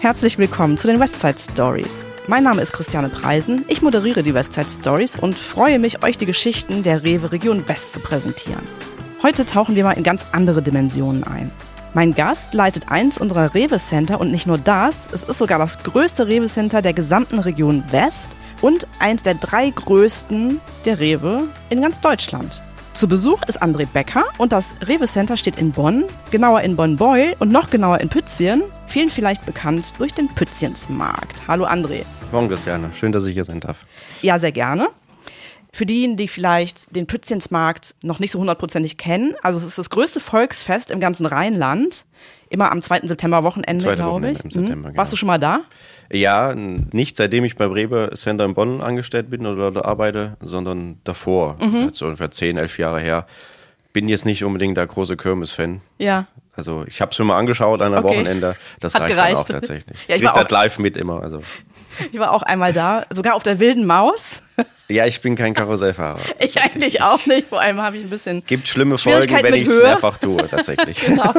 Herzlich willkommen zu den Westside Stories. Mein Name ist Christiane Preisen. Ich moderiere die Westside Stories und freue mich, euch die Geschichten der Rewe Region West zu präsentieren. Heute tauchen wir mal in ganz andere Dimensionen ein. Mein Gast leitet eins unserer Rewe Center und nicht nur das, es ist sogar das größte Rewe Center der gesamten Region West und eins der drei größten der Rewe in ganz Deutschland. Zu Besuch ist André Becker und das Rewe Center steht in Bonn, genauer in Bonn-Beul und noch genauer in Pützchen, vielen vielleicht bekannt durch den Pützchensmarkt. Hallo André. Morgen Christiane, schön, dass ich hier sein darf. Ja, sehr gerne. Für diejenigen, die vielleicht den Pützchensmarkt noch nicht so hundertprozentig kennen, also es ist das größte Volksfest im ganzen Rheinland, immer am 2. September Wochenende, glaube ich. Mhm. Warst du schon mal da? Ja, nicht seitdem ich beim Rewe Center in Bonn angestellt bin oder da arbeite, sondern davor, mhm. das ist so ungefähr 10, 11 Jahre her. Bin jetzt nicht unbedingt der große Kirmes-Fan. Ja. Also ich habe es mir mal angeschaut an einem okay. Wochenende. Das Hat reicht gereicht. dann auch tatsächlich. Ja, ich war das auch, live mit immer. Also. Ich war auch einmal da, sogar auf der wilden Maus. Ja, ich bin kein Karussellfahrer. ich eigentlich auch nicht. Vor allem habe ich ein bisschen. Gibt schlimme Folgen, wenn ich es mehrfach tue, tatsächlich. genau.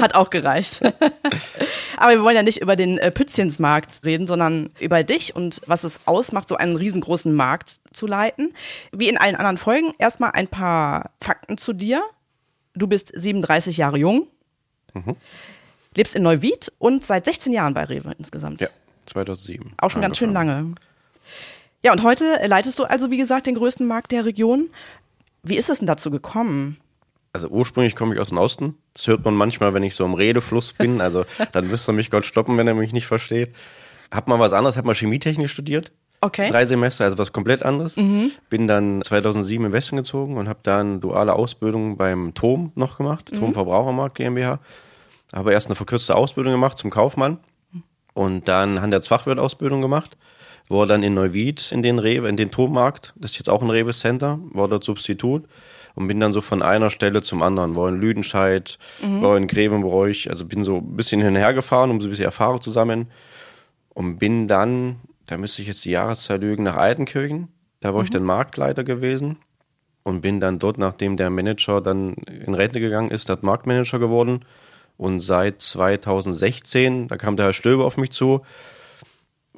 Hat auch gereicht. Aber wir wollen ja nicht über den äh, Pützchensmarkt reden, sondern über dich und was es ausmacht, so einen riesengroßen Markt zu leiten. Wie in allen anderen Folgen, erstmal ein paar Fakten zu dir. Du bist 37 Jahre jung, mhm. lebst in Neuwied und seit 16 Jahren bei Rewe insgesamt. Ja, 2007. Auch schon ganz schön lange. Ja, und heute leitest du also, wie gesagt, den größten Markt der Region. Wie ist es denn dazu gekommen? Also ursprünglich komme ich aus dem Osten. Das hört man manchmal, wenn ich so im Redefluss bin. Also dann müsste mich Gott stoppen, wenn er mich nicht versteht. Hab mal was anderes, hab mal Chemietechnik studiert. Okay. Drei Semester, also was komplett anderes. Mhm. Bin dann 2007 im Westen gezogen und habe dann duale Ausbildung beim TOM noch gemacht, mhm. TOM Verbrauchermarkt GmbH. Habe erst eine verkürzte Ausbildung gemacht zum Kaufmann und dann Handelsfachwirt-Ausbildung gemacht. War dann in Neuwied in den Rewe, in den TOM-Markt, das ist jetzt auch ein Rewe Center, war dort Substitut und bin dann so von einer Stelle zum anderen. War in Lüdenscheid, mhm. war in Grevenbräuch, also bin so ein bisschen hinher gefahren, um so ein bisschen Erfahrung zu sammeln. Und bin dann da müsste ich jetzt die Jahreszeit lügen, nach Altenkirchen. Da war mhm. ich dann Marktleiter gewesen und bin dann dort, nachdem der Manager dann in Rente gegangen ist, dort Marktmanager geworden. Und seit 2016, da kam der Herr Stöber auf mich zu,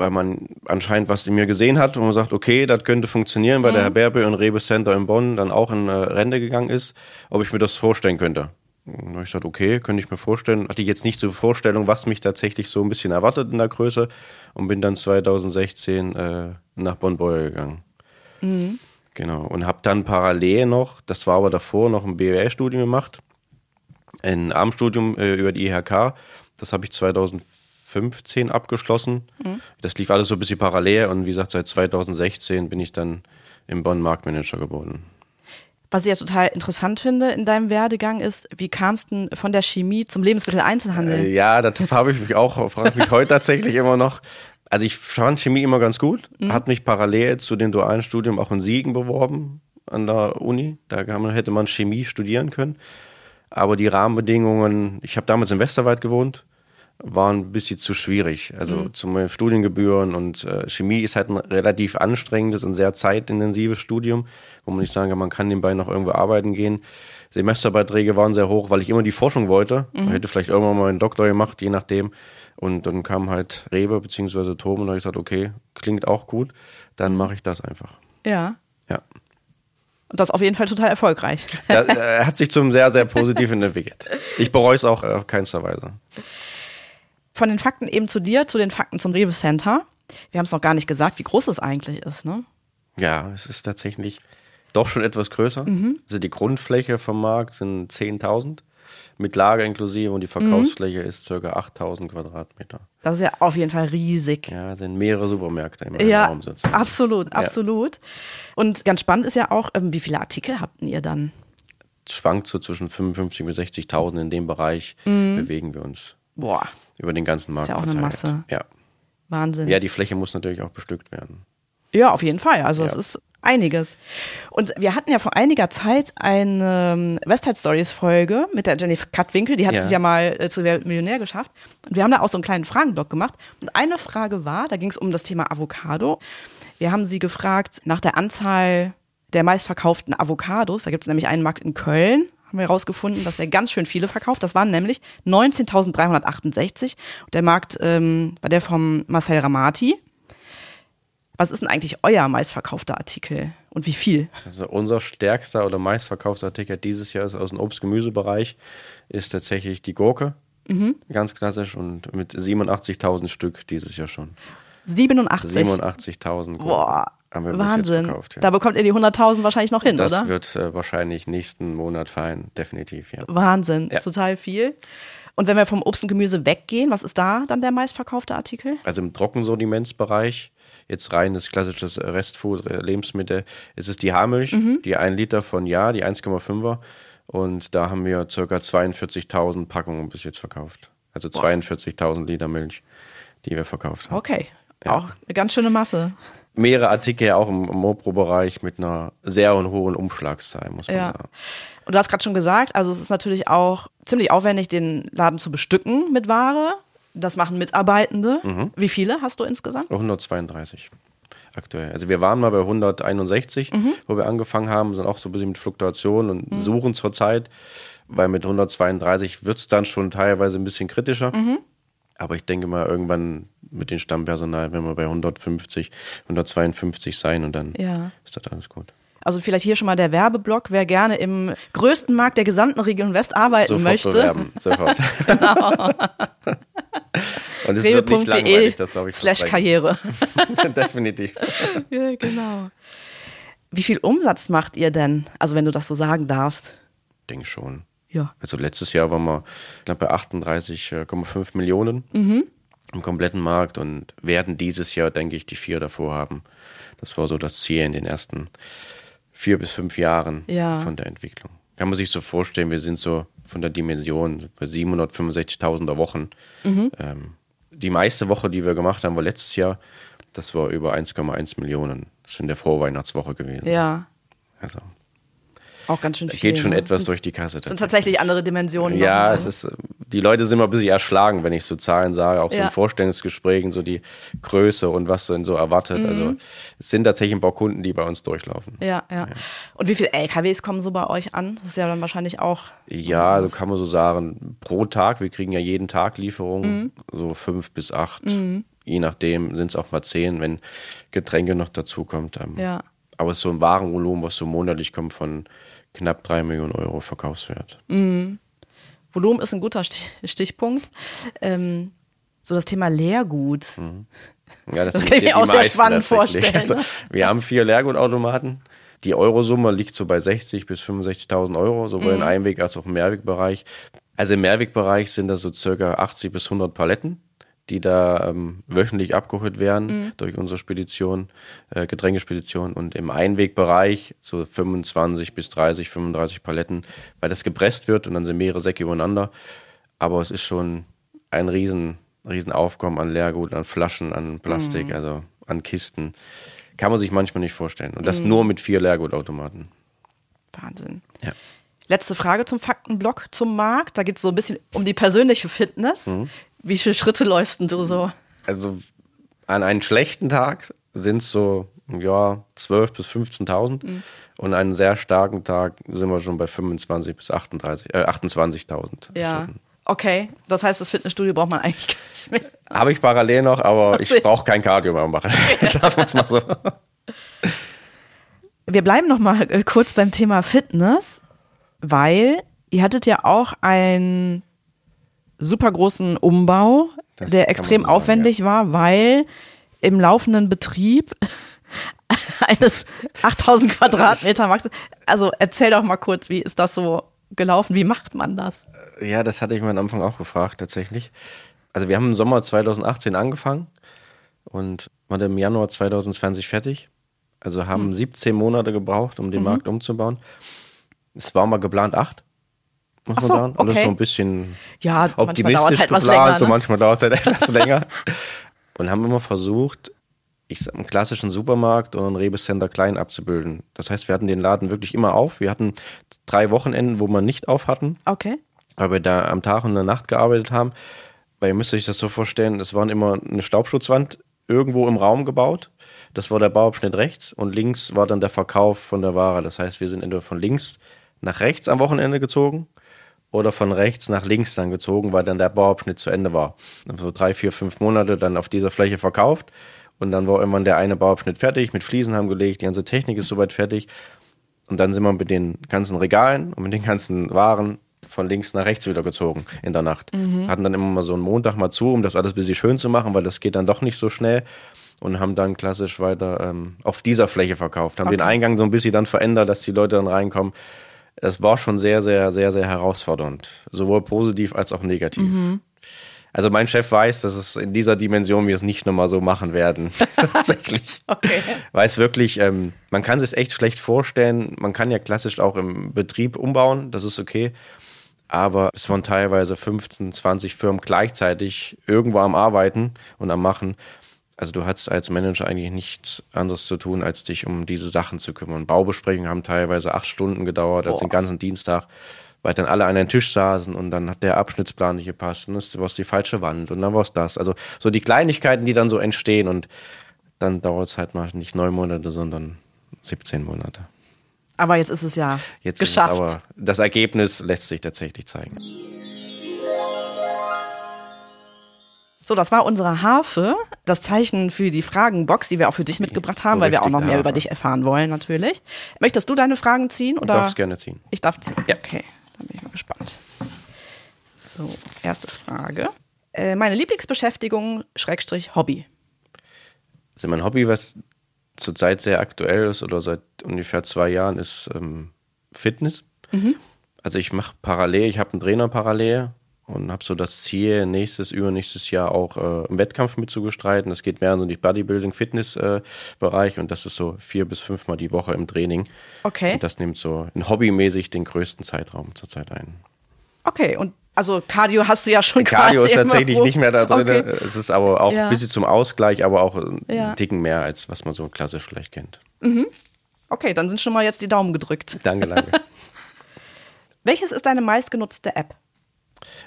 weil man anscheinend was in mir gesehen hat und man sagt, okay, das könnte funktionieren, weil mhm. der Herr Berbe in Rewe Center in Bonn dann auch in Rente gegangen ist, ob ich mir das vorstellen könnte. Und ich gesagt, okay, könnte ich mir vorstellen. Hatte ich jetzt nicht so Vorstellung, was mich tatsächlich so ein bisschen erwartet in der Größe und bin dann 2016 äh, nach Bonn-Beuer gegangen. Mhm. Genau. Und habe dann parallel noch, das war aber davor, noch ein BWL-Studium gemacht. Ein Abendstudium äh, über die IHK. Das habe ich 2015 abgeschlossen. Mhm. Das lief alles so ein bisschen parallel und wie gesagt, seit 2016 bin ich dann im Bonn Marktmanager geworden. Was ich ja total interessant finde in deinem Werdegang ist, wie kam es denn von der Chemie zum Lebensmitteleinzelhandel? Äh, ja, das habe ich mich auch, frage mich heute tatsächlich immer noch. Also ich fand Chemie immer ganz gut, mhm. hat mich parallel zu dem dualen Studium auch in Siegen beworben an der Uni. Da hätte man Chemie studieren können. Aber die Rahmenbedingungen, ich habe damals in Westerwald gewohnt, waren ein bisschen zu schwierig. Also mhm. zum Studiengebühren und äh, Chemie ist halt ein relativ anstrengendes und sehr zeitintensives Studium, wo man nicht sagen kann, man kann nebenbei noch irgendwo arbeiten gehen. Semesterbeiträge waren sehr hoch, weil ich immer die Forschung wollte. Mhm. Man hätte vielleicht irgendwann mal einen Doktor gemacht, je nachdem. Und dann kam halt Rewe bzw. Tom und da habe ich gesagt, okay, klingt auch gut, dann mache ich das einfach. Ja. Ja. Und das auf jeden Fall total erfolgreich. Er hat sich zum sehr, sehr positiven entwickelt. Ich bereue es auch auf keinster Weise von den Fakten eben zu dir, zu den Fakten zum Rewe Center. Wir haben es noch gar nicht gesagt, wie groß es eigentlich ist, ne? Ja, es ist tatsächlich doch schon etwas größer. Mhm. Also die Grundfläche vom Markt sind 10.000 mit Lager inklusive und die Verkaufsfläche mhm. ist ca. 8.000 Quadratmeter. Das ist ja auf jeden Fall riesig. Ja, sind mehrere Supermärkte im ja, Raum sitzen. Absolut, absolut. Ja. Und ganz spannend ist ja auch, ähm, wie viele Artikel habt ihr dann? Es schwankt so zwischen 55.000 bis 60.000 in dem Bereich mhm. bewegen wir uns. Boah über den ganzen Markt. Ist ja auch verteilt. eine Masse. Ja. Wahnsinn. Ja, die Fläche muss natürlich auch bestückt werden. Ja, auf jeden Fall. Also ja. es ist einiges. Und wir hatten ja vor einiger Zeit eine ähm, Westside Stories Folge mit der Jenny Katwinkel, die hat ja. es ja mal äh, zu Wer Millionär geschafft. Und wir haben da auch so einen kleinen Fragenblock gemacht. Und eine Frage war, da ging es um das Thema Avocado. Wir haben sie gefragt nach der Anzahl der meistverkauften Avocados. Da gibt es nämlich einen Markt in Köln, haben wir herausgefunden, dass er ganz schön viele verkauft. Das waren nämlich 19.368. Der Markt ähm, war der vom Marcel Ramati. Was ist denn eigentlich euer meistverkaufter Artikel und wie viel? Also unser stärkster oder meistverkaufter Artikel dieses Jahr ist aus dem Obst-Gemüsebereich ist tatsächlich die Gurke. Mhm. Ganz klassisch und mit 87.000 Stück dieses Jahr schon. 87? 87.000 Boah, Wahnsinn. Verkauft, ja. Da bekommt ihr die 100.000 wahrscheinlich noch hin, das oder? Das wird äh, wahrscheinlich nächsten Monat fallen, definitiv, ja. Wahnsinn, ja. total viel. Und wenn wir vom Obst und Gemüse weggehen, was ist da dann der meistverkaufte Artikel? Also im Trockensortimentsbereich, jetzt reines klassisches Restfood, äh, Lebensmittel, ist es die Haarmilch, mhm. die 1 Liter von Ja, die 1,5er. Und da haben wir ca. 42.000 Packungen bis jetzt verkauft. Also 42.000 Liter Milch, die wir verkauft haben. Okay, ja. auch eine ganz schöne Masse. Mehrere Artikel auch im, Mopro-Bereich mit einer sehr hohen Umschlagszahl, muss man ja. sagen. Und du hast gerade schon gesagt, also es ist natürlich auch ziemlich aufwendig, den Laden zu bestücken mit Ware. Das machen Mitarbeitende. Mhm. Wie viele hast du insgesamt? 132 aktuell. Also wir waren mal bei 161, mhm. wo wir angefangen haben, sind auch so ein bisschen mit Fluktuationen und mhm. suchen zurzeit, weil mit 132 wird es dann schon teilweise ein bisschen kritischer. Mhm. Aber ich denke mal, irgendwann mit dem Stammpersonal, wenn wir bei 150, 152 sein und dann ja. ist das alles gut. Also vielleicht hier schon mal der Werbeblock, wer gerne im größten Markt der gesamten Region West arbeiten sofort möchte. Bewerben, sofort. genau. Und es wird nicht langweilig, das glaube ich. Slash Karriere. Definitiv. Ja, genau. Wie viel Umsatz macht ihr denn? Also wenn du das so sagen darfst. Denke schon. Ja. Also letztes Jahr waren wir knapp bei 38,5 Millionen mhm. im kompletten Markt und werden dieses Jahr, denke ich, die vier davor haben. Das war so das Ziel in den ersten vier bis fünf Jahren ja. von der Entwicklung. Kann man sich so vorstellen, wir sind so von der Dimension bei 765.000er Wochen. Mhm. Ähm, die meiste Woche, die wir gemacht haben, war letztes Jahr. Das war über 1,1 Millionen. Das ist in der Vorweihnachtswoche gewesen. Ja. Also auch ganz schön viel. Geht schon ne? etwas durch die Kasse. Das sind tatsächlich andere Dimensionen. Ja, es ist, die Leute sind immer ein bisschen erschlagen, wenn ich so Zahlen sage, auch so ja. in Vorstellungsgesprächen, so die Größe und was denn so erwartet. Mhm. Also es sind tatsächlich ein paar Kunden, die bei uns durchlaufen. Ja, ja, ja. Und wie viele LKWs kommen so bei euch an? Das ist ja dann wahrscheinlich auch. Ja, so kann man so sagen, pro Tag, wir kriegen ja jeden Tag Lieferungen, mhm. so fünf bis acht. Mhm. Je nachdem sind es auch mal zehn, wenn Getränke noch dazukommt. Ähm, ja. Aber es ist so ein Warenvolumen, was so monatlich kommt von knapp drei Millionen Euro Verkaufswert. Mhm. Volumen ist ein guter Stichpunkt. Ähm, so das Thema Leergut. Mhm. Ja, das, das kann ich mir auch sehr spannend vorstellen. Also, wir haben vier Leergutautomaten. Die Eurosumme liegt so bei 60.000 bis 65.000 Euro, sowohl mhm. im Einweg- als auch im Mehrwegbereich. Also im Mehrwegbereich sind das so circa 80 bis 100 Paletten die da ähm, wöchentlich abgeholt werden mhm. durch unsere Spedition, äh, Getränkespedition und im Einwegbereich so 25 bis 30, 35 Paletten, weil das gepresst wird und dann sind mehrere Säcke übereinander. Aber es ist schon ein riesen, riesen Aufkommen an Leergut, an Flaschen, an Plastik, mhm. also an Kisten. Kann man sich manchmal nicht vorstellen. Und das mhm. nur mit vier Leergutautomaten. Wahnsinn. Ja. Letzte Frage zum Faktenblock zum Markt. Da geht es so ein bisschen um die persönliche Fitness. Mhm. Wie viele Schritte läufst du so? Also an einem schlechten Tag sind es so, ja, 12.000 bis 15.000. Mhm. Und an einem sehr starken Tag sind wir schon bei 25.000 bis 38, äh, 28.000. Ja. Okay, das heißt, das Fitnessstudio braucht man eigentlich gar nicht mehr. Habe ich parallel noch, aber ich brauche kein Cardio mehr machen. Sagen wir mal so. Wir bleiben noch mal äh, kurz beim Thema Fitness, weil ihr hattet ja auch ein super großen Umbau, das der extrem sagen, aufwendig ja. war, weil im laufenden Betrieb eines 8000 Quadratmeter Max. Also erzähl doch mal kurz, wie ist das so gelaufen? Wie macht man das? Ja, das hatte ich mir am Anfang auch gefragt, tatsächlich. Also wir haben im Sommer 2018 angefangen und waren im Januar 2020 fertig. Also haben mhm. 17 Monate gebraucht, um den mhm. Markt umzubauen. Es war mal geplant acht muss Ach man so, sagen. Alles okay. so ein bisschen ja, optimistisch halt geplant, länger, ne? so manchmal dauert es halt etwas länger. Und haben immer versucht, ich sag, einen klassischen Supermarkt oder einen Rewe-Center klein abzubilden. Das heißt, wir hatten den Laden wirklich immer auf. Wir hatten drei Wochenenden, wo wir nicht auf hatten. Okay. Weil wir da am Tag und in der Nacht gearbeitet haben. Weil ihr müsst euch das so vorstellen, es waren immer eine Staubschutzwand irgendwo im Raum gebaut. Das war der Bauabschnitt rechts und links war dann der Verkauf von der Ware. Das heißt, wir sind entweder von links nach rechts am Wochenende gezogen oder von rechts nach links dann gezogen, weil dann der Bauabschnitt zu Ende war. Dann so drei, vier, fünf Monate dann auf dieser Fläche verkauft und dann war irgendwann der eine Bauabschnitt fertig, mit Fliesen haben gelegt, die ganze Technik ist soweit fertig und dann sind wir mit den ganzen Regalen und mit den ganzen Waren von links nach rechts wieder gezogen in der Nacht. Mhm. Hatten dann immer mal so einen Montag mal zu, um das alles ein bisschen schön zu machen, weil das geht dann doch nicht so schnell. Und haben dann klassisch weiter ähm, auf dieser Fläche verkauft. Haben okay. den Eingang so ein bisschen dann verändert, dass die Leute dann reinkommen. Es war schon sehr, sehr, sehr, sehr herausfordernd. Sowohl positiv als auch negativ. Mhm. Also mein Chef weiß, dass es in dieser Dimension wir es nicht nochmal so machen werden. Tatsächlich. okay. Weil es wirklich, ähm, man kann sich echt schlecht vorstellen. Man kann ja klassisch auch im Betrieb umbauen, das ist okay aber es waren teilweise 15, 20 Firmen gleichzeitig irgendwo am Arbeiten und am Machen. Also du hattest als Manager eigentlich nichts anderes zu tun, als dich um diese Sachen zu kümmern. Baubesprechungen haben teilweise acht Stunden gedauert, also den ganzen Dienstag, weil dann alle an einem Tisch saßen und dann hat der Abschnittsplan nicht gepasst und dann war es die falsche Wand und dann war es das. Also so die Kleinigkeiten, die dann so entstehen und dann dauert es halt mal nicht neun Monate, sondern 17 Monate. Aber jetzt ist es ja jetzt geschafft. Aber das Ergebnis lässt sich tatsächlich zeigen. So, das war unsere Harfe, das Zeichen für die Fragenbox, die wir auch für dich mitgebracht haben, weil wir auch noch mehr Harfe. über dich erfahren wollen, natürlich. Möchtest du deine Fragen ziehen? Oder? Du darfst gerne ziehen. Ich darf ziehen. Ja. Okay, dann bin ich mal gespannt. So, erste Frage. Äh, meine Lieblingsbeschäftigung, Schrägstrich, Hobby. Also mein Hobby, was zurzeit sehr aktuell ist oder seit ungefähr zwei Jahren, ist ähm, Fitness. Mhm. Also ich mache parallel, ich habe einen Trainer parallel und habe so das Ziel, nächstes, übernächstes Jahr auch äh, im Wettkampf mitzugestreiten. Das geht mehr in so die Bodybuilding-Fitness-Bereich äh, und das ist so vier bis fünfmal die Woche im Training. Okay. Und das nimmt so in hobbymäßig den größten Zeitraum zurzeit ein. Okay, und also Cardio hast du ja schon Cardio ist tatsächlich nicht mehr da drin. Okay. Es ist aber auch ja. ein bisschen zum Ausgleich, aber auch ein ja. Ticken mehr, als was man so klassisch vielleicht kennt. Mhm. Okay, dann sind schon mal jetzt die Daumen gedrückt. Danke, danke. Welches ist deine meistgenutzte App?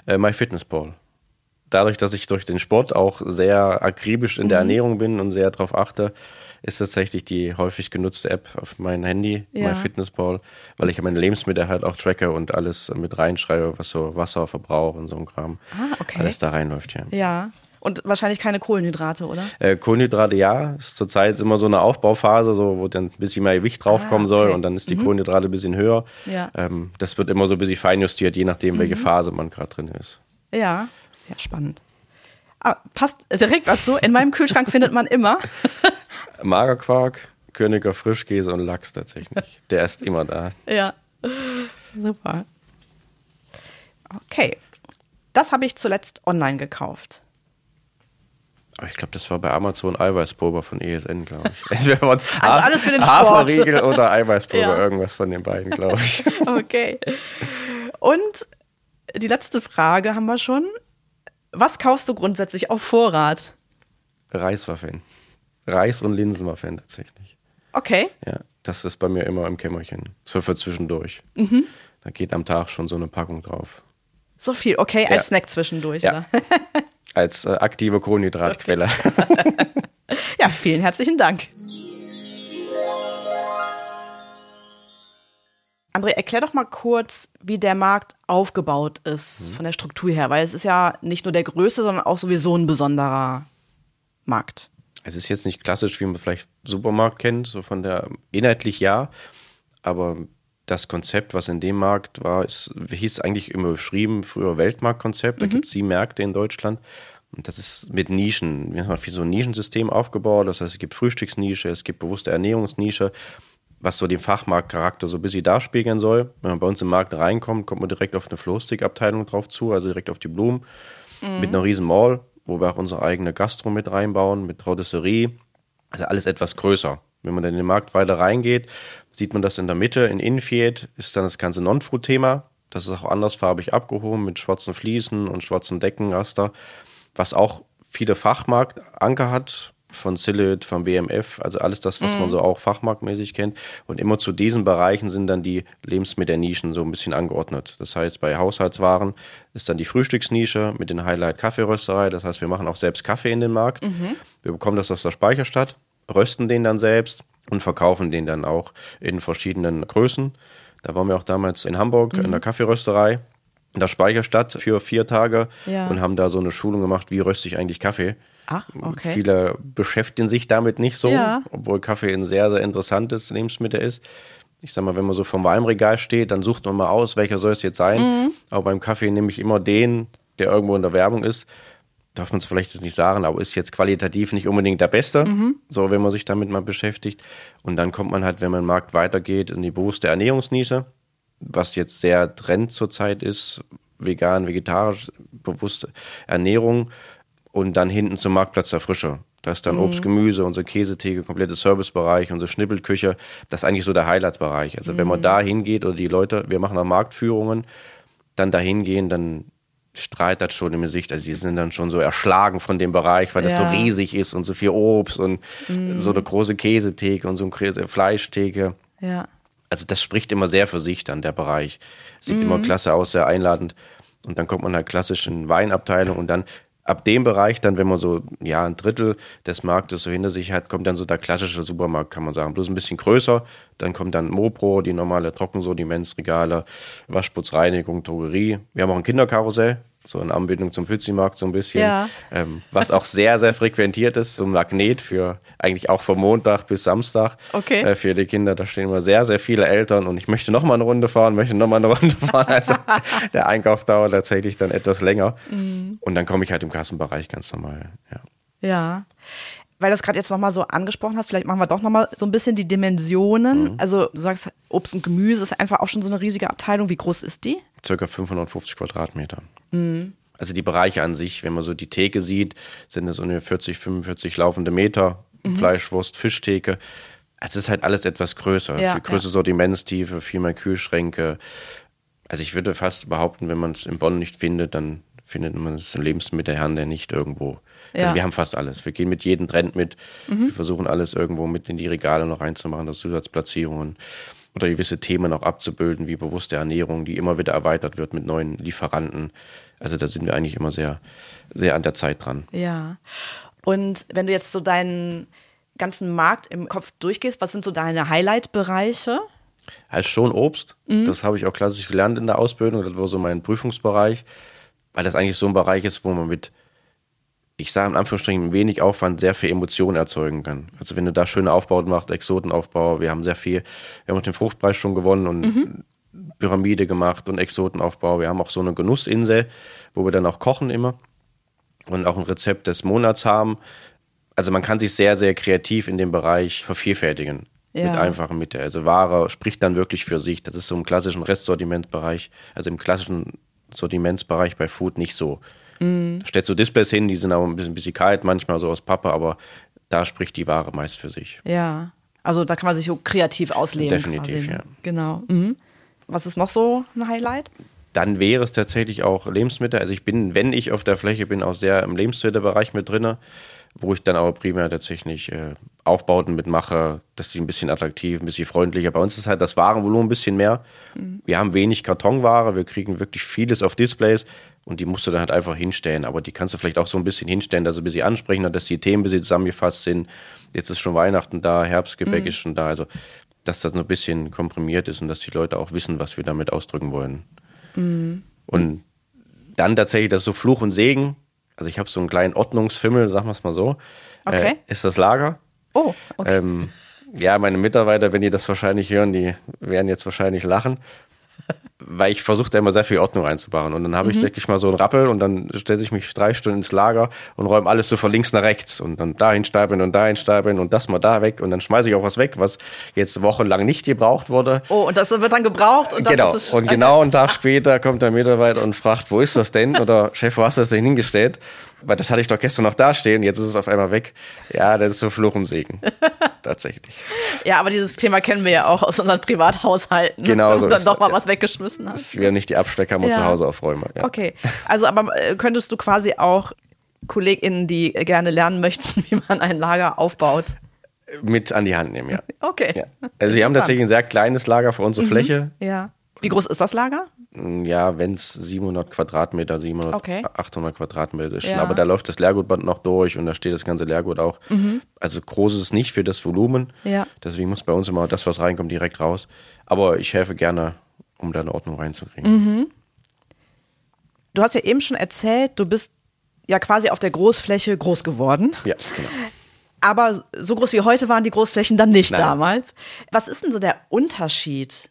Äh, MyFitnessPal. Dadurch, dass ich durch den Sport auch sehr akribisch in mhm. der Ernährung bin und sehr darauf achte, ist tatsächlich die häufig genutzte App auf meinem Handy, ja. MyFitnessPal, weil ich meine Lebensmittel halt auch tracke und alles mit reinschreibe, was so Wasserverbrauch und so ein Kram. Ah, okay. Alles da reinläuft, ja. Ja. Und wahrscheinlich keine Kohlenhydrate, oder? Äh, Kohlenhydrate ja. Ist zurzeit immer so eine Aufbauphase, so, wo dann ein bisschen mehr Gewicht draufkommen ah, okay. soll und dann ist die mhm. Kohlenhydrate ein bisschen höher. Ja. Ähm, das wird immer so ein bisschen feinjustiert, je nachdem, welche mhm. Phase man gerade drin ist. Ja, sehr spannend. Ah, passt direkt dazu. In meinem Kühlschrank findet man immer Magerquark, Königer Frischkäse und Lachs tatsächlich. Der ist immer da. Ja, super. Okay, das habe ich zuletzt online gekauft. Aber ich glaube, das war bei Amazon Eiweißpulver von ESN, glaube ich. Entweder also alles für den Sport. Haferriegel oder Eiweißpulver, ja. irgendwas von den beiden, glaube ich. Okay. Und die letzte Frage haben wir schon. Was kaufst du grundsätzlich auf Vorrat? Reiswaffeln. Reis- und Linsenwaffeln tatsächlich. Okay. Ja, das ist bei mir immer im Kämmerchen. So für zwischendurch. Mhm. Da geht am Tag schon so eine Packung drauf. So viel, okay, als ja. Snack zwischendurch, ja. oder? Als äh, aktive Kohlenhydratquelle. Ja, vielen herzlichen Dank. André, erklär doch mal kurz, wie der Markt aufgebaut ist mhm. von der Struktur her, weil es ist ja nicht nur der größte, sondern auch sowieso ein besonderer Markt. Es ist jetzt nicht klassisch, wie man vielleicht Supermarkt kennt, so von der inhaltlich ja, aber das Konzept, was in dem Markt war, ist, hieß eigentlich immer beschrieben, früher Weltmarktkonzept. Da mhm. gibt es sieben Märkte in Deutschland. Und das ist mit Nischen. Wir haben so ein Nischensystem aufgebaut. Das heißt, es gibt Frühstücksnische, es gibt bewusste Ernährungsnische, was so den Fachmarktcharakter so ein bisschen darspiegeln soll. Wenn man bei uns im Markt reinkommt, kommt man direkt auf eine Flowstick-Abteilung drauf zu, also direkt auf die Blumen. Mhm. Mit einer riesen Mall, wo wir auch unsere eigene Gastro mit reinbauen, mit Rotisserie. Also alles etwas größer. Wenn man dann in den Markt weiter reingeht, sieht man das in der Mitte. In Infiat ist dann das ganze Non-Food-Thema. Das ist auch andersfarbig abgehoben mit schwarzen Fliesen und schwarzen Deckenraster, was auch viele Fachmarktanker hat, von Sillet, vom WMF, also alles das, was mhm. man so auch fachmarktmäßig kennt. Und immer zu diesen Bereichen sind dann die Lebensmittelnischen so ein bisschen angeordnet. Das heißt, bei Haushaltswaren ist dann die Frühstücksnische mit den Highlight Kaffeerösterei. Das heißt, wir machen auch selbst Kaffee in den Markt. Mhm. Wir bekommen das aus der Speicherstadt rösten den dann selbst und verkaufen den dann auch in verschiedenen Größen. Da waren wir auch damals in Hamburg in der Kaffeerösterei in der Speicherstadt für vier Tage Ja. und haben da so eine Schulung gemacht, wie röste ich eigentlich Kaffee. Ach, okay. Viele beschäftigen sich damit nicht so, Ja. obwohl Kaffee ein sehr, sehr interessantes Lebensmittel ist. Ich sag mal, wenn man so vom Weinregal steht, dann sucht man mal aus, welcher soll es jetzt sein. Mhm. Aber beim Kaffee nehme ich immer den, der irgendwo in der Werbung ist. Darf man es vielleicht jetzt nicht sagen, aber ist jetzt qualitativ nicht unbedingt der beste, Mhm. so wenn man sich damit mal beschäftigt. Und dann kommt man halt, wenn man im Markt weitergeht, in die bewusste Ernährungsniese, was jetzt sehr Trend zurzeit ist, vegan, vegetarisch, bewusste Ernährung und dann hinten zum Marktplatz der Frische. Da ist dann Obst, Gemüse, unsere Käsetheke, komplette Servicebereich, unsere Schnippelküche. Das ist eigentlich so der Highlight-Bereich. Also wenn man da hingeht oder die Leute, wir machen auch Marktführungen, dann da hingehen, dann strahlt das schon im Gesicht. Also die sind dann schon so erschlagen von dem Bereich, weil das Ja. so riesig ist und so viel Obst und so eine große Käsetheke und so eine große Fleischtheke. Ja. Also das spricht immer sehr für sich dann, der Bereich. Sieht immer klasse aus, sehr einladend. Und dann kommt man halt klassisch in Weinabteilung und dann ab dem Bereich, dann wenn man so, ja, ein Drittel des Marktes so hinter sich hat, kommt dann so der klassische Supermarkt, kann man sagen. Bloß ein bisschen größer. Dann kommt dann Mopro, die normale Trockensortimentsregale, Waschputzreinigung, Drogerie. Wir haben auch ein Kinderkarussell, so in Anbindung zum Pützimarkt so ein bisschen. Ja. Ähm, was auch sehr, sehr frequentiert ist, so ein Magnet für eigentlich auch von Montag bis Samstag Okay. äh, für die Kinder. Da stehen immer sehr, sehr viele Eltern und ich möchte noch mal eine Runde fahren, möchte noch mal eine Runde fahren. Also der Einkauf dauert tatsächlich dann etwas länger. Mhm. Und dann komme ich halt im Kassenbereich ganz normal. Ja. Ja. Weil du es gerade jetzt nochmal so angesprochen hast, vielleicht machen wir doch nochmal so ein bisschen die Dimensionen. Mhm. Also du sagst, Obst und Gemüse ist einfach auch schon so eine riesige Abteilung. Wie groß ist die? Circa 550 Quadratmeter. Mhm. Also die Bereiche an sich, wenn man so die Theke sieht, sind das so eine 40, 45 laufende Meter. Mhm. Fleischwurst, Fischtheke. Also es ist halt alles etwas größer. Ja, viel größere ja. Sortimentstiefe, viel mehr Kühlschränke. Also ich würde fast behaupten, wenn man es in Bonn nicht findet, dann findet man es im Lebensmittelhandel nicht irgendwo. Ja. Mhm. Also wir haben fast alles. Wir gehen mit jedem Trend mit. Wir versuchen alles irgendwo mit in die Regale noch reinzumachen, das Zusatzplatzierungen oder gewisse Themen auch abzubilden, wie bewusste Ernährung, die immer wieder erweitert wird mit neuen Lieferanten. Also da sind wir eigentlich immer sehr, sehr an der Zeit dran. Ja. Und wenn du jetzt so deinen ganzen Markt im Kopf durchgehst, was sind so deine Highlight-Bereiche? Also schon Obst. Das habe ich auch klassisch gelernt in der Ausbildung. Das war so mein Prüfungsbereich, weil das eigentlich so ein Bereich ist, wo man mit, ich sage in Anführungsstrichen, wenig Aufwand sehr viel Emotionen erzeugen kann. Also wenn du da schöne Aufbauten machst, Exotenaufbau, wir haben sehr viel, wir haben auch den Fruchtpreis schon gewonnen und Pyramide gemacht und Exotenaufbau. Wir haben auch so eine Genussinsel, wo wir dann auch kochen immer und auch ein Rezept des Monats haben. Also man kann sich sehr, sehr kreativ in dem Bereich vervielfältigen. Ja. Mit einfachen Mitteln. Also Ware spricht dann wirklich für sich. Das ist so im klassischen Restsortimentbereich, also im klassischen Sortimentsbereich bei Food nicht so. Mhm. Da stellst du Displays hin, die sind aber ein bisschen, bisschen kalt, manchmal so aus Pappe, aber da spricht die Ware meist für sich. Ja. Also da kann man sich so kreativ ausleben. Definitiv, quasi. ja. Genau. Mhm. Was ist noch so ein Highlight? Dann wäre es tatsächlich auch Lebensmittel. Also ich bin, wenn ich auf der Fläche bin, auch sehr im Lebensmittelbereich mit drinne, wo ich dann aber primär tatsächlich äh, Aufbauten mitmache, dass sie ein bisschen attraktiv, ein bisschen freundlicher. Bei uns ist halt das Warenvolumen ein bisschen mehr. Wir haben wenig Kartonware, wir kriegen wirklich vieles auf Displays und die musst du dann halt einfach hinstellen. Aber die kannst du vielleicht auch so ein bisschen hinstellen, dass sie ein bisschen ansprechender, dass die Themen ein bisschen zusammengefasst sind. Jetzt ist schon Weihnachten da, Herbstgebäck ist schon da. Also dass das so ein bisschen komprimiert ist und dass die Leute auch wissen, was wir damit ausdrücken wollen. Und dann tatsächlich das so Fluch und Segen. Also ich habe so einen kleinen Ordnungsfimmel, sagen wir es mal so. Okay. Äh, ist das Lager. Oh, okay. Ähm, ja, meine Mitarbeiter, wenn die das wahrscheinlich hören, die werden jetzt wahrscheinlich lachen. Weil ich versuche da immer sehr viel Ordnung reinzubauen. Und dann habe ich wirklich mal so einen Rappel und dann stelle ich mich drei Stunden ins Lager und räume alles so von links nach rechts und dann dahin stapeln und dahin stapeln und das mal da weg und dann schmeiße ich auch was weg, was jetzt wochenlang nicht gebraucht wurde. oh, und das wird dann gebraucht und dann genau. ist es Und genau einen Tag später kommt der Mitarbeiter und fragt, wo ist das denn? Oder Chef, wo hast du das denn hingestellt? Weil das hatte ich doch gestern noch dastehen, jetzt ist es auf einmal weg. Ja, das ist so Fluch und Segen. Tatsächlich. Ja, aber dieses Thema kennen wir ja auch aus unseren Privathaushalten. Genau Wenn so du dann doch mal ja. was weggeschmissen hast. Das wäre nicht die Absteckkammer Ja. zu Hause aufräume. Ja. Okay, also aber äh, könntest du quasi auch KollegInnen, die gerne lernen möchten, wie man ein Lager aufbaut. Mit an die Hand nehmen, ja. Okay. ja. Also wir haben tatsächlich ein sehr kleines Lager für unsere Fläche. Ja. Wie groß ist das Lager? Ja, wenn es 700 Quadratmeter, 700, Okay. 800 Quadratmeter ist. Ja. Aber da läuft das Leergutband noch durch und da steht das ganze Leergut auch. Also groß ist es nicht für das Volumen. Mhm. Ja. Deswegen muss bei uns immer das, was reinkommt, direkt raus. Aber ich helfe gerne, um da eine Ordnung reinzukriegen. Mhm. Du hast ja eben schon erzählt, du bist ja quasi auf der Großfläche groß geworden. Ja, genau. Aber so groß wie heute waren die Großflächen dann nicht Nein. damals. Was ist denn so der Unterschied?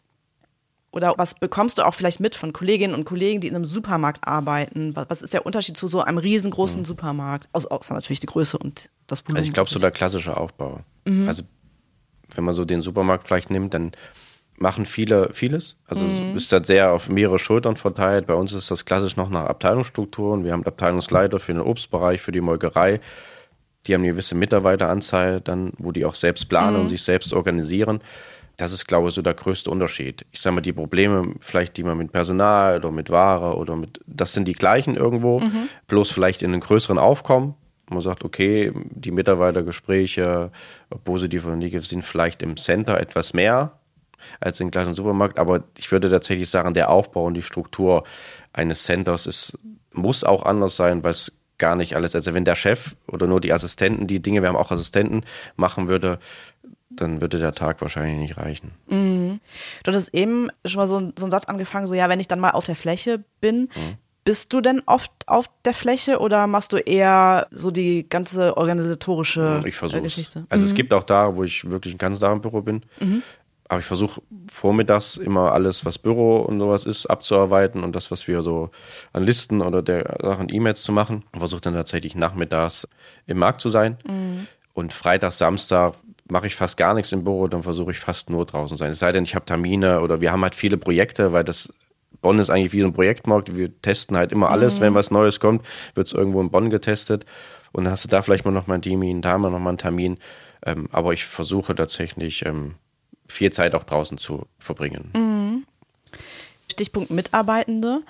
Oder was bekommst du auch vielleicht mit von Kolleginnen und Kollegen, die in einem Supermarkt arbeiten? Was- Was ist der Unterschied zu so einem riesengroßen Supermarkt? Außer, außer natürlich die Größe und das Volumen. Also ich glaube, so der klassische Aufbau. Mhm. Also wenn man so den Supermarkt vielleicht nimmt, dann machen viele vieles. Also Mhm. es ist halt sehr auf mehrere Schultern verteilt. Bei uns ist das klassisch noch nach Abteilungsstrukturen. Wir haben Abteilungsleiter für den Obstbereich, für die Molkerei. Die haben eine gewisse Mitarbeiteranzahl, dann, wo die auch selbst planen Mhm. und sich selbst organisieren. Das ist, glaube ich, so der größte Unterschied. Ich sage mal, die Probleme, vielleicht, die man mit Personal oder mit Ware oder mit, das sind die gleichen irgendwo, Mhm. bloß vielleicht in einen größeren Aufkommen. Man sagt, okay, die Mitarbeitergespräche, ob positiv oder negativ, sind vielleicht im Center etwas mehr als im gleichen Supermarkt. Aber ich würde tatsächlich sagen, der Aufbau und die Struktur eines Centers ist, muss auch anders sein, weil es gar nicht alles, also wenn der Chef oder nur die Assistenten die Dinge, wir haben auch Assistenten, machen würde, dann würde der Tag wahrscheinlich nicht reichen. Du hattest eben schon mal so, so einen Satz angefangen, so ja, wenn ich dann mal auf der Fläche bin, bist du denn oft auf der Fläche oder machst du eher so die ganze organisatorische Ich äh, versuche es. Geschichte? Also es gibt auch da, wo ich wirklich einen ganzen Tag im Büro bin. Aber ich versuche vormittags immer alles, was Büro und sowas ist, abzuarbeiten und das, was wir so an Listen oder der Sachen E-Mails zu machen. Und versuche dann tatsächlich nachmittags im Markt zu sein. Und Freitag, Samstag mache ich fast gar nichts im Büro, dann versuche ich fast nur draußen zu sein. Es sei denn, ich habe Termine oder wir haben halt viele Projekte, weil das Bonn ist eigentlich wie so ein Projektmarkt. Wir testen halt immer alles, wenn was Neues kommt, wird es irgendwo in Bonn getestet. Und dann hast du da vielleicht mal noch mal einen Termin, da mal noch mal einen Termin. Ähm, aber ich versuche tatsächlich ähm, viel Zeit auch draußen zu verbringen. Stichpunkt Mitarbeitende.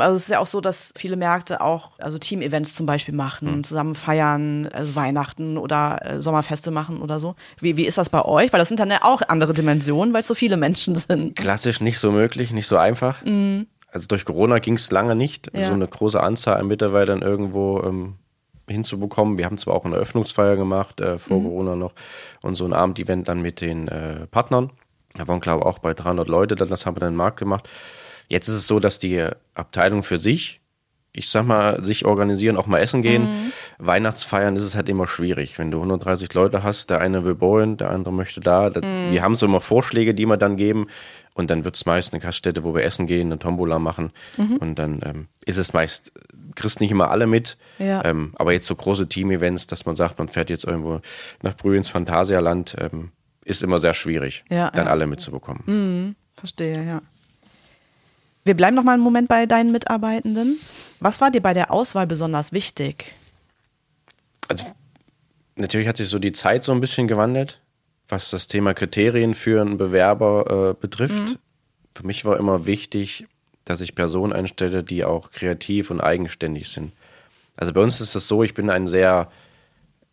Also es ist ja auch so, dass viele Märkte auch also Team-Events zum Beispiel machen, zusammen feiern, also Weihnachten oder äh, Sommerfeste machen oder so. Wie, wie ist das bei euch? Weil das sind dann ja auch andere Dimensionen, weil es so viele Menschen sind. Klassisch nicht so möglich, nicht so einfach. Also durch Corona ging es lange nicht, Ja. so eine große Anzahl an Mitarbeitern irgendwo ähm, hinzubekommen. Wir haben zwar auch eine Eröffnungsfeier gemacht, äh, vor Corona noch, und so ein Abendevent dann mit den äh, Partnern. Da waren, glaube ich, auch bei 300 Leute, dann, das haben wir dann im Markt gemacht. Jetzt ist es so, dass die Abteilung für sich, ich sag mal, sich organisieren, auch mal essen gehen. Weihnachtsfeiern ist es halt immer schwierig. Wenn du 130 Leute hast, der eine will bowlen, der andere möchte da. Das, Wir haben so immer Vorschläge, die wir dann geben. Und dann wird es meist eine Gaststätte, wo wir essen gehen, eine Tombola machen. Und dann ähm, ist es meist, kriegst nicht immer alle mit. Ja. Ähm, aber jetzt so große Team-Events, dass man sagt, man fährt jetzt irgendwo nach Brühl ins Phantasialand, ähm, ist immer sehr schwierig, Ja, dann ja. alle mitzubekommen. Verstehe, ja. Wir bleiben noch mal einen Moment bei deinen Mitarbeitenden. Was war dir bei der Auswahl besonders wichtig? also natürlich hat sich so die Zeit so ein bisschen gewandelt, was das Thema Kriterien für einen Bewerber äh, betrifft. Für mich war immer wichtig, dass ich Personen einstelle, die auch kreativ und eigenständig sind. Also bei uns ist es so, ich bin ein sehr,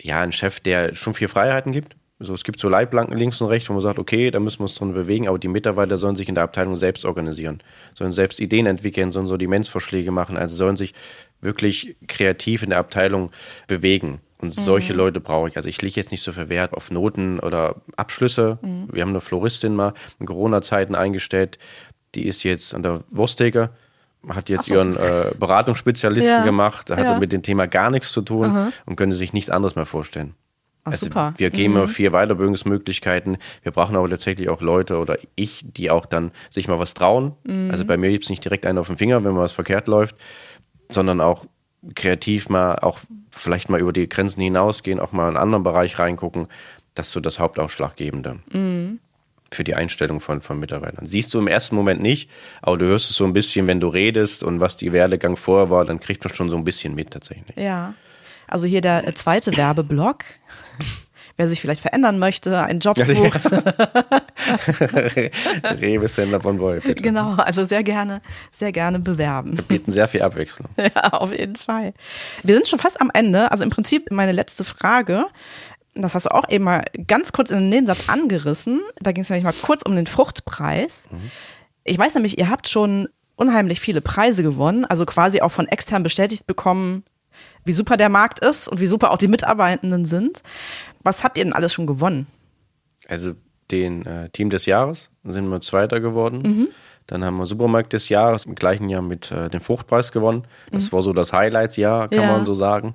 ja, ein Chef, der schon viel Freiheiten gibt. So, es gibt so Leitplanken links und rechts, wo man sagt, okay, da müssen wir uns drin bewegen, aber die Mitarbeiter sollen sich in der Abteilung selbst organisieren, sollen selbst Ideen entwickeln, sollen Sortimentsvorschläge machen, also sollen sich wirklich kreativ in der Abteilung bewegen. Und solche Leute brauche ich. Also ich lege jetzt nicht so viel Wert auf Noten oder Abschlüsse. Wir haben eine Floristin mal in Corona-Zeiten eingestellt, die ist jetzt an der Wursttheke, hat jetzt ihren äh, Beratungsspezialisten Ja. gemacht, hatte Ja. mit dem Thema gar nichts zu tun und könnte sich nichts anderes mehr vorstellen. Ach, Also super. wir geben mhm. vier Weiterbildungsmöglichkeiten. Wir brauchen aber tatsächlich auch Leute oder ich, die auch dann sich mal was trauen. Mhm. Also bei mir gibt es nicht direkt einen auf den Finger, wenn mal was verkehrt läuft, sondern auch kreativ mal auch vielleicht mal über die Grenzen hinausgehen, auch mal in einen anderen Bereich reingucken. Das ist so das Hauptausschlaggebende. Mhm. Für die Einstellung von, von Mitarbeitern. Siehst du im ersten Moment nicht, aber du hörst es so ein bisschen, wenn du redest und was die Werdegang vorher war, dann kriegt man schon so ein bisschen mit tatsächlich. Ja. Also hier der zweite Werbeblock. Wer sich vielleicht verändern möchte, einen Job sucht. Rewe Sender von Boy, bitte. Genau, also sehr gerne, sehr gerne bewerben. bieten sehr viel Abwechslung. Ja, auf jeden Fall. Wir sind schon fast am Ende. Also im Prinzip meine letzte Frage. Das hast du auch eben mal ganz kurz in den Nebensatz angerissen. Da ging es nämlich mal kurz um den Fruchtpreis. Ich weiß nämlich, ihr habt schon unheimlich viele Preise gewonnen, also quasi auch von extern bestätigt bekommen, wie super der Markt ist und wie super auch die Mitarbeitenden sind. Was habt ihr denn alles schon gewonnen? Also den äh, Team des Jahres sind wir Zweiter geworden. Mhm. Dann haben wir Supermarkt des Jahres im gleichen Jahr mit äh, dem Fruchtpreis gewonnen. Das mhm. war so das Highlights-Jahr, kann ja. man so sagen.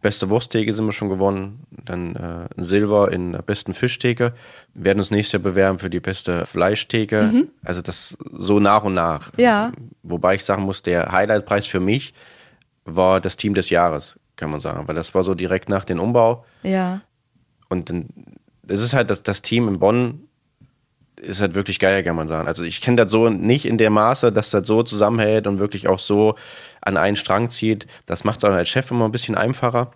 Beste Wursttheke sind wir schon gewonnen. Dann äh, Silber in der besten Fischtheke. Wir werden uns nächstes Jahr bewerben für die beste Fleischtheke. Mhm. Also das so nach und nach. Ja. Wobei ich sagen muss, der Highlightpreis für mich war das Team des Jahres, kann man sagen. Weil das war so direkt nach dem Umbau. Ja. Und dann, es ist halt das, das Team in Bonn ist halt wirklich geil, kann man sagen. Also ich kenne das so nicht in der Maße, dass das so zusammenhält und wirklich auch so an einen Strang zieht. Das macht es auch als Chef immer ein bisschen einfacher.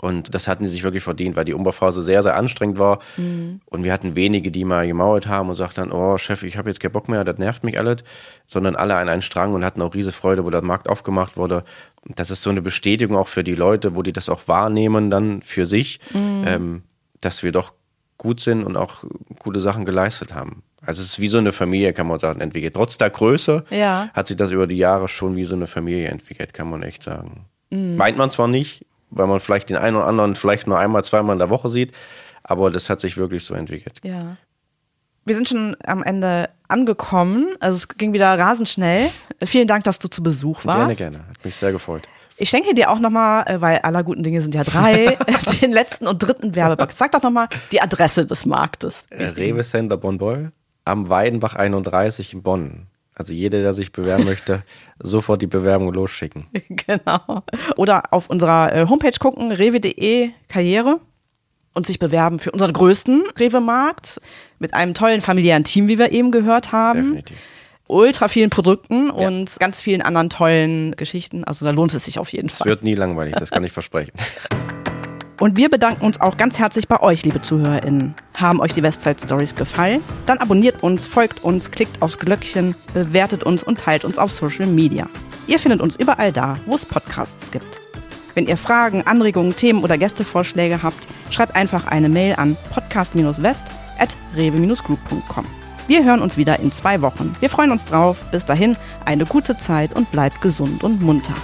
Und das hatten sie sich wirklich verdient, weil die Umbauphase sehr, sehr anstrengend war. Mhm. Und wir hatten wenige, die mal gemauert haben und sagten oh Chef, ich habe jetzt keinen Bock mehr, das nervt mich alles. Sondern alle an einen Strang und hatten auch riesige Freude, wo der Markt aufgemacht wurde. Das ist so eine Bestätigung auch für die Leute, wo die das auch wahrnehmen dann für sich, mhm. ähm, dass wir doch gut sind und auch gute Sachen geleistet haben. Also es ist wie so eine Familie, kann man sagen, entwickelt. Trotz der Größe ja. hat sich das über die Jahre schon wie so eine Familie entwickelt, kann man echt sagen. Mhm. Meint man zwar nicht, weil man vielleicht den einen oder anderen vielleicht nur einmal, zweimal in der Woche sieht, aber das hat sich wirklich so entwickelt. Ja. Wir sind schon am Ende angekommen. Also es ging wieder rasend schnell. Vielen Dank, dass du zu Besuch warst. Gerne, gerne. Hat mich sehr gefreut. Ich schenke dir auch nochmal, äh, weil aller guten Dinge sind ja drei, den letzten und dritten Werbeblock. Sag doch nochmal die Adresse des Marktes. Äh, Rewe Center Bonn-Boll am Weidenbach 31 in Bonn. Also jeder, der sich bewerben möchte, sofort die Bewerbung losschicken. Genau. Oder auf unserer äh, Homepage gucken, rewe.de Karriere und sich bewerben für unseren größten Rewe-Markt mit einem tollen familiären Team, wie wir eben gehört haben. Definitiv ultra vielen Produkten ja. und ganz vielen anderen tollen Geschichten. Also da lohnt es sich auf jeden Fall. Es wird nie langweilig, das kann ich versprechen. Und wir bedanken uns auch ganz herzlich bei euch, liebe ZuhörerInnen. Haben euch die Westside Stories gefallen? Dann abonniert uns, folgt uns, klickt aufs Glöckchen, bewertet uns und teilt uns auf Social Media. Ihr findet uns überall da, wo es Podcasts gibt. Wenn ihr Fragen, Anregungen, Themen oder Gästevorschläge habt, schreibt einfach eine Mail an podcast-west at rewe-group.com. Wir hören uns wieder in zwei Wochen. Wir freuen uns drauf. Bis dahin eine gute Zeit und bleibt gesund und munter.